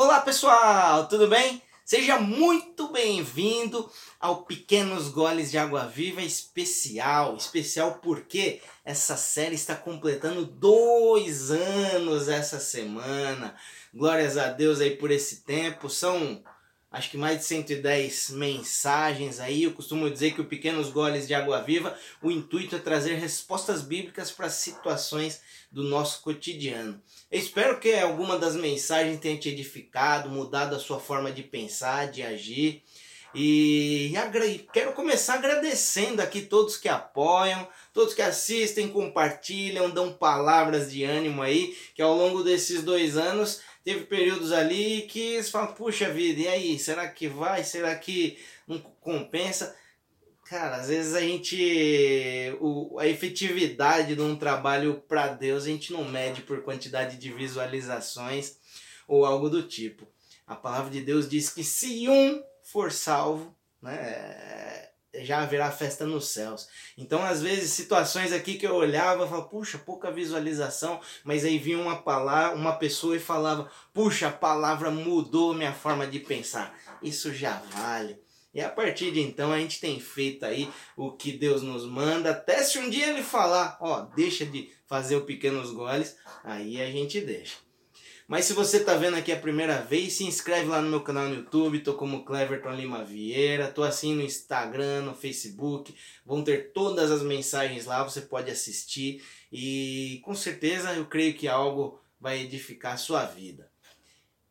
Olá pessoal, tudo bem? Seja muito bem-vindo ao Pequenos Goles de Água Viva especial. Especial porque essa série está completando dois anos essa semana. Glórias a Deus aí por esse tempo. São acho que mais de 110 mensagens aí. Eu costumo dizer que o Pequenos Goles de Água Viva, o intuito é trazer respostas bíblicas para situações do nosso cotidiano. Eu espero que alguma das mensagens tenha te edificado, mudado a sua forma de pensar, de agir. E quero começar agradecendo aqui todos que apoiam, todos que assistem, compartilham, dão palavras de ânimo aí, que ao longo desses dois anos teve períodos ali que você fala, puxa vida, e aí, será que vai? Será que não compensa? Cara, às vezes a gente. O, a efetividade de um trabalho para Deus a gente não mede por quantidade de visualizações ou algo do tipo. A palavra de Deus diz que se um for salvo, né, já haverá festa nos céus. Então, às vezes, situações aqui que eu olhava e falava, puxa, pouca visualização, mas aí vinha uma palavra, uma pessoa e falava, puxa, a palavra mudou minha forma de pensar. Isso já vale. E a partir de então a gente tem feito aí o que Deus nos manda. Até se um dia ele falar, ó, deixa de fazer o pequenos goles, aí a gente deixa. Mas se você tá vendo aqui a primeira vez, se inscreve lá no meu canal no YouTube, tô como Cleverton Lima Vieira, tô assim no Instagram, no Facebook, vão ter todas as mensagens lá, você pode assistir e com certeza eu creio que algo vai edificar a sua vida.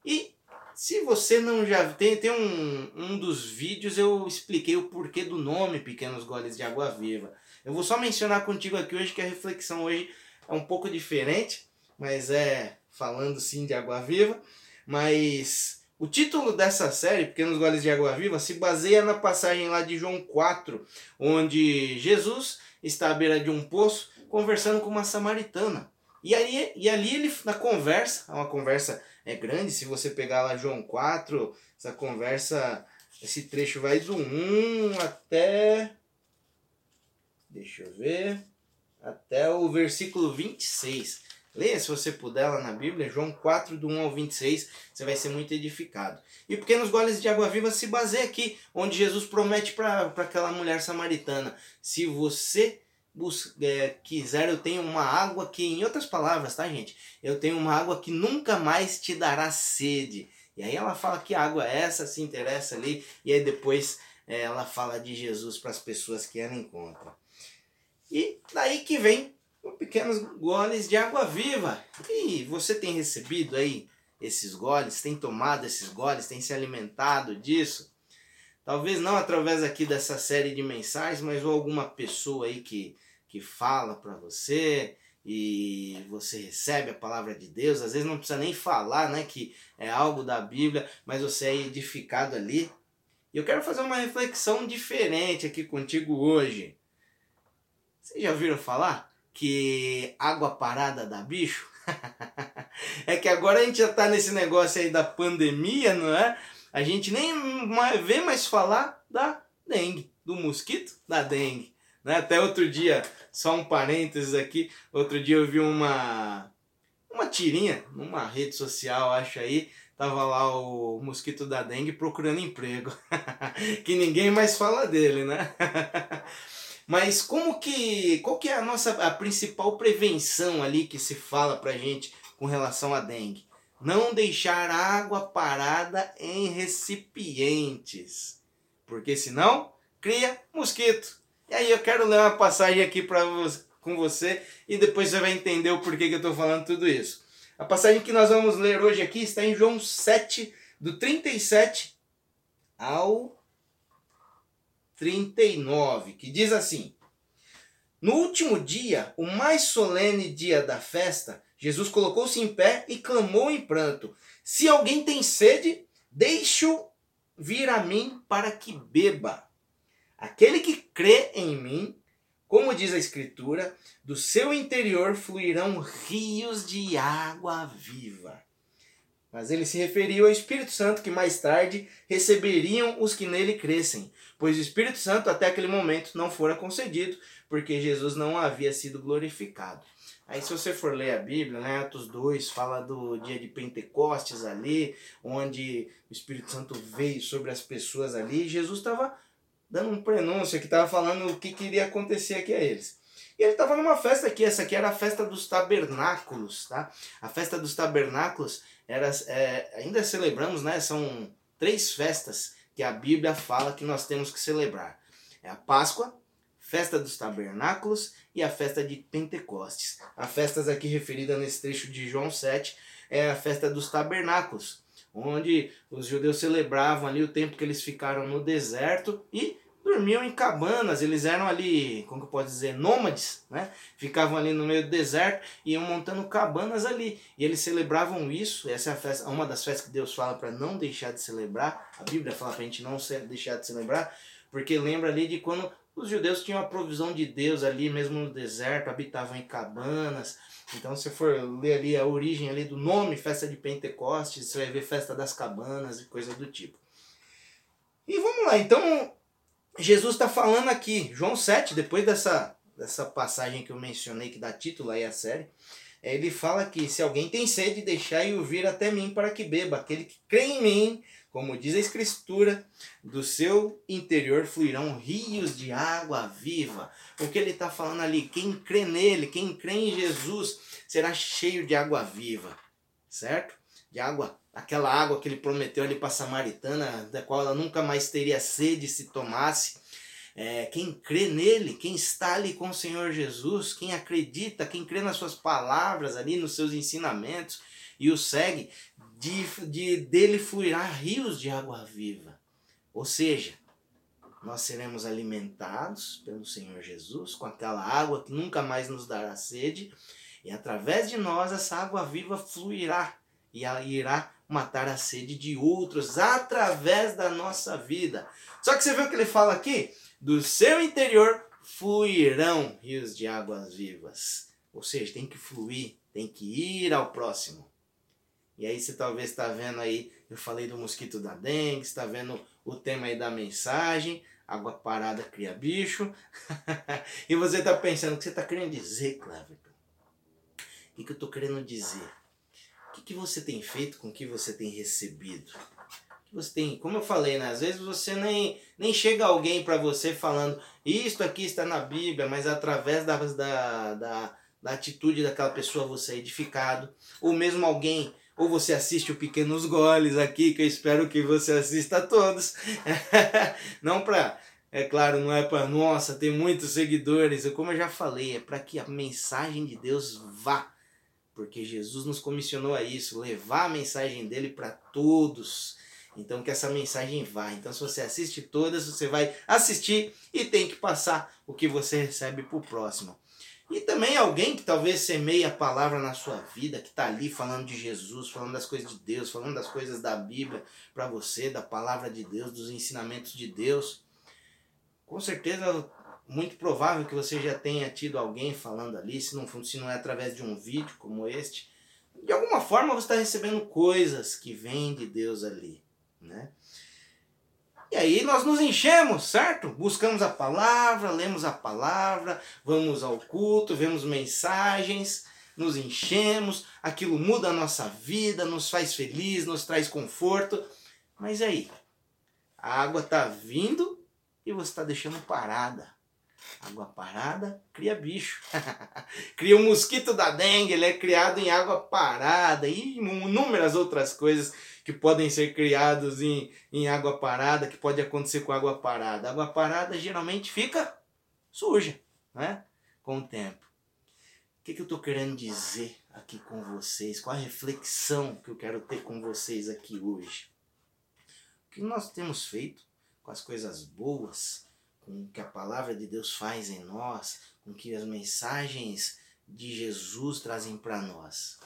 E se você não já tem, tem um, um dos vídeos eu expliquei o porquê do nome Pequenos Goles de Água Viva. Eu vou só mencionar contigo aqui hoje que a reflexão hoje é um pouco diferente, mas é falando sim de Água Viva, mas o título dessa série, Pequenos Goles de Água Viva, se baseia na passagem lá de João 4, onde Jesus está à beira de um poço conversando com uma samaritana. E, aí, e ali ele, na conversa, uma conversa é grande. Se você pegar lá João 4, essa conversa, esse trecho vai do 1 até. Deixa eu ver. Até o versículo 26. Leia se você puder lá na Bíblia, João 4, do 1 ao 26, você vai ser muito edificado. E Pequenos Goles de Água Viva se baseia aqui, onde Jesus promete para aquela mulher samaritana: se você é, quiser, eu tenho uma água que, em outras palavras, tá, gente? Eu tenho uma água que nunca mais te dará sede. E aí ela fala que água é essa, se interessa ali, e aí depois é, ela fala de Jesus para as pessoas que ela encontra. E daí que vem pequenos goles de água viva. E você tem recebido aí esses goles, tem tomado esses goles, tem se alimentado disso? Talvez não através aqui dessa série de mensagens, mas ou alguma pessoa aí que que fala para você e você recebe a palavra de Deus. Às vezes não precisa nem falar, né, que é algo da Bíblia, mas você é edificado ali. E eu quero fazer uma reflexão diferente aqui contigo hoje. Vocês já ouviram falar que água parada dá bicho? é que agora a gente já tá nesse negócio aí da pandemia, não é? A gente nem vê mais falar da dengue, do mosquito da dengue. Né? Até outro dia, só um parênteses aqui, outro dia eu vi uma, uma tirinha numa rede social, acho aí, tava lá o mosquito da dengue procurando emprego. que ninguém mais fala dele, né? Mas como que. Qual que é a nossa a principal prevenção ali que se fala pra gente com relação à dengue? Não deixar água parada em recipientes. Porque senão cria mosquito. E aí eu quero ler uma passagem aqui para com você e depois você vai entender o porquê que eu estou falando tudo isso. A passagem que nós vamos ler hoje aqui está em João 7, do 37 ao 39, que diz assim: No último dia, o mais solene dia da festa, Jesus colocou-se em pé e clamou em pranto: Se alguém tem sede, deixe-o vir a mim para que beba. Aquele que crê em mim, como diz a Escritura, do seu interior fluirão rios de água viva. Mas ele se referiu ao Espírito Santo que mais tarde receberiam os que nele crescem, pois o Espírito Santo até aquele momento não fora concedido, porque Jesus não havia sido glorificado. Aí se você for ler a Bíblia, né, Atos 2 fala do dia de Pentecostes ali, onde o Espírito Santo veio sobre as pessoas ali, Jesus estava dando um prenúncio que estava falando o que queria acontecer aqui a eles. E ele estava numa festa aqui, essa aqui era a festa dos tabernáculos, tá? A festa dos tabernáculos era, é, ainda celebramos, né? São três festas que a Bíblia fala que nós temos que celebrar. É a Páscoa, festa dos tabernáculos e a festa de Pentecostes. As festas aqui referidas nesse trecho de João 7 é a festa dos tabernáculos, onde os judeus celebravam ali o tempo que eles ficaram no deserto e dormiam em cabanas, eles eram ali, como que eu posso dizer, nômades, né? Ficavam ali no meio do deserto e iam montando cabanas ali. E eles celebravam isso, essa é festa, uma das festas que Deus fala para não deixar de celebrar. A Bíblia fala para a gente não deixar de celebrar, porque lembra ali de quando os judeus tinham a provisão de Deus ali, mesmo no deserto, habitavam em cabanas. Então, se for ler ali a origem ali do nome, festa de Pentecostes, você vai ver festa das cabanas e coisa do tipo. E vamos lá, então Jesus está falando aqui, João 7, depois dessa, dessa passagem que eu mencionei, que dá título aí à série, ele fala que se alguém tem sede, deixai o vir até mim para que beba. Aquele que crê em mim, como diz a Escritura, do seu interior fluirão rios de água viva. O que ele está falando ali? Quem crê nele, quem crê em Jesus, será cheio de água viva, certo? De água aquela água que ele prometeu ali para a Samaritana, da qual ela nunca mais teria sede se tomasse. É, quem crê nele, quem está ali com o Senhor Jesus, quem acredita, quem crê nas suas palavras ali, nos seus ensinamentos e o segue, de, de dele fluirá rios de água viva. Ou seja, nós seremos alimentados pelo Senhor Jesus com aquela água que nunca mais nos dará sede, e através de nós essa água viva fluirá e irá matar a sede de outros através da nossa vida. Só que você viu o que ele fala aqui? Do seu interior fluirão rios de águas vivas. Ou seja, tem que fluir, tem que ir ao próximo. E aí você talvez está vendo aí, eu falei do mosquito da dengue, está vendo o tema aí da mensagem, água parada cria bicho. e você está pensando, o que você está querendo dizer, Cleverton? O que, que eu estou querendo dizer? Que, que você tem feito com o que você tem recebido? Você tem, como eu falei, né? às vezes você nem, nem chega alguém para você falando isto aqui está na Bíblia, mas através da, da, da, da atitude daquela pessoa você é edificado, ou mesmo alguém ou você assiste o Pequenos Goles aqui, que eu espero que você assista a todos. não para, é claro, não é para, nossa, ter muitos seguidores, como eu já falei, é para que a mensagem de Deus vá porque Jesus nos comissionou a isso, levar a mensagem dele para todos. Então que essa mensagem vá. Então se você assiste todas, você vai assistir e tem que passar o que você recebe para o próximo. E também alguém que talvez semeie a palavra na sua vida, que está ali falando de Jesus, falando das coisas de Deus, falando das coisas da Bíblia para você, da palavra de Deus, dos ensinamentos de Deus. Com certeza muito provável que você já tenha tido alguém falando ali, se não, se não é através de um vídeo como este. De alguma forma você está recebendo coisas que vêm de Deus ali, né? E aí nós nos enchemos, certo? Buscamos a palavra, lemos a palavra, vamos ao culto, vemos mensagens, nos enchemos, aquilo muda a nossa vida, nos faz feliz, nos traz conforto. Mas aí, a água está vindo e você está deixando parada. Água parada cria bicho. cria o um mosquito da dengue, ele é criado em água parada e inúmeras outras coisas que podem ser criados em, em água parada, que pode acontecer com água parada. água parada geralmente fica suja, né? Com o tempo. O que, que eu estou querendo dizer aqui com vocês? Qual a reflexão que eu quero ter com vocês aqui hoje? O que nós temos feito com as coisas boas com o que a palavra de Deus faz em nós, com o que as mensagens de Jesus trazem para nós.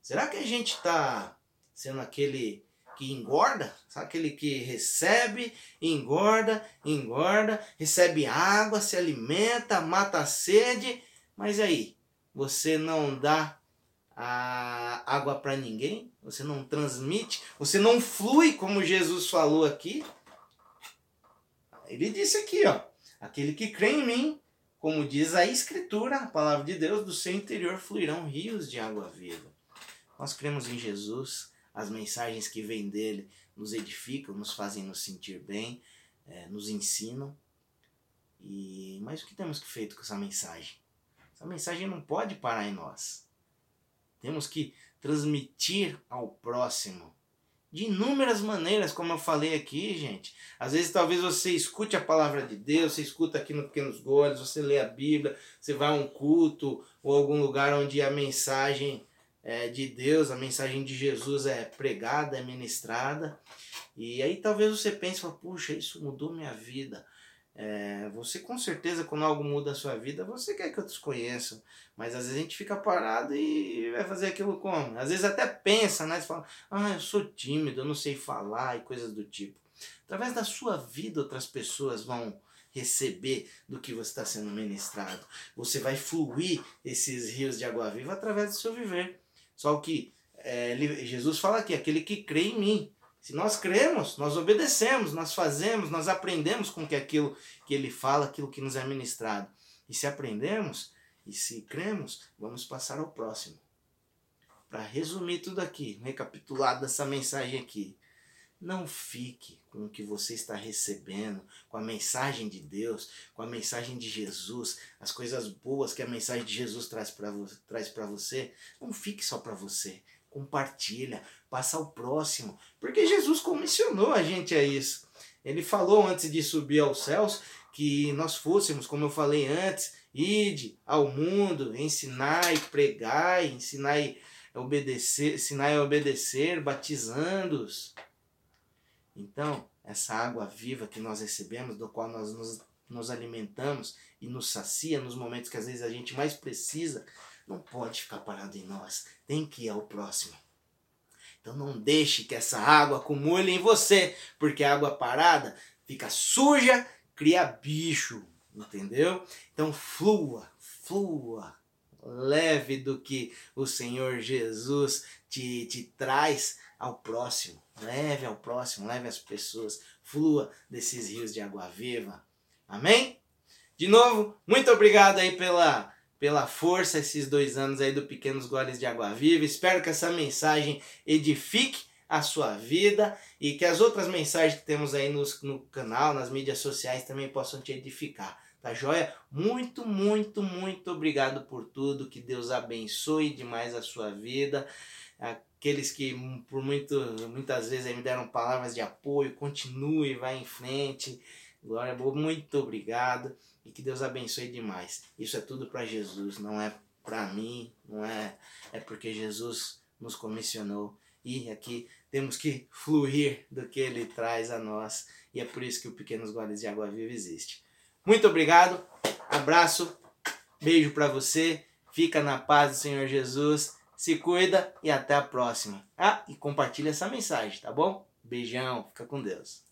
Será que a gente está sendo aquele que engorda? Sabe aquele que recebe, engorda, engorda, recebe água, se alimenta, mata a sede, mas aí você não dá a água para ninguém? Você não transmite? Você não flui como Jesus falou aqui? Ele disse aqui, ó, aquele que crê em mim, como diz a Escritura, a palavra de Deus, do seu interior fluirão rios de água viva. Nós cremos em Jesus, as mensagens que vêm dele nos edificam, nos fazem nos sentir bem, é, nos ensinam. E mas o que temos que feito com essa mensagem? Essa mensagem não pode parar em nós. Temos que transmitir ao próximo de inúmeras maneiras, como eu falei aqui, gente. Às vezes talvez você escute a palavra de Deus, você escuta aqui no Pequenos Goles, você lê a Bíblia, você vai a um culto ou algum lugar onde a mensagem é, de Deus, a mensagem de Jesus é pregada, é ministrada. E aí talvez você pense, puxa, isso mudou minha vida. É, você com certeza, quando algo muda a sua vida, você quer que outros conheçam. Mas às vezes a gente fica parado e vai fazer aquilo como? Às vezes até pensa, né? Você fala, ah, eu sou tímido, eu não sei falar e coisas do tipo. Através da sua vida, outras pessoas vão receber do que você está sendo ministrado. Você vai fluir esses rios de água viva através do seu viver. Só que é, Jesus fala aqui, aquele que crê em mim, se nós cremos, nós obedecemos, nós fazemos, nós aprendemos com que aquilo que ele fala, aquilo que nos é ministrado. E se aprendemos e se cremos, vamos passar ao próximo. Para resumir tudo aqui, recapitulado dessa mensagem aqui. Não fique com o que você está recebendo, com a mensagem de Deus, com a mensagem de Jesus, as coisas boas que a mensagem de Jesus traz para traz você. Não fique só para você compartilha, passa ao próximo, porque Jesus comissionou a gente a isso. Ele falou antes de subir aos céus que nós fôssemos, como eu falei antes, ide ao mundo, ensinai, pregai, ensinai obedecer, ensinai a obedecer, batizando-os. Então, essa água viva que nós recebemos, do qual nós nos, nos alimentamos e nos sacia nos momentos que às vezes a gente mais precisa, não pode ficar parado em nós, tem que ir ao próximo. Então não deixe que essa água acumule em você, porque a água parada fica suja, cria bicho, entendeu? Então flua, flua, leve do que o Senhor Jesus te, te traz ao próximo. Leve ao próximo, leve as pessoas, flua desses rios de água viva. Amém? De novo, muito obrigado aí pela pela força esses dois anos aí do Pequenos Goles de Água Viva. Espero que essa mensagem edifique a sua vida e que as outras mensagens que temos aí nos, no canal, nas mídias sociais também possam te edificar. Tá joia? Muito, muito, muito obrigado por tudo. Que Deus abençoe demais a sua vida. Aqueles que por muito, muitas vezes me deram palavras de apoio, continue, vai em frente. Glória, muito obrigado e que Deus abençoe demais. Isso é tudo para Jesus, não é para mim, não é é porque Jesus nos comissionou e aqui temos que fluir do que ele traz a nós e é por isso que o Pequenos Goles de Água Viva existe. Muito obrigado, abraço, beijo para você, fica na paz do Senhor Jesus, se cuida e até a próxima. Ah, e compartilha essa mensagem, tá bom? Beijão, fica com Deus.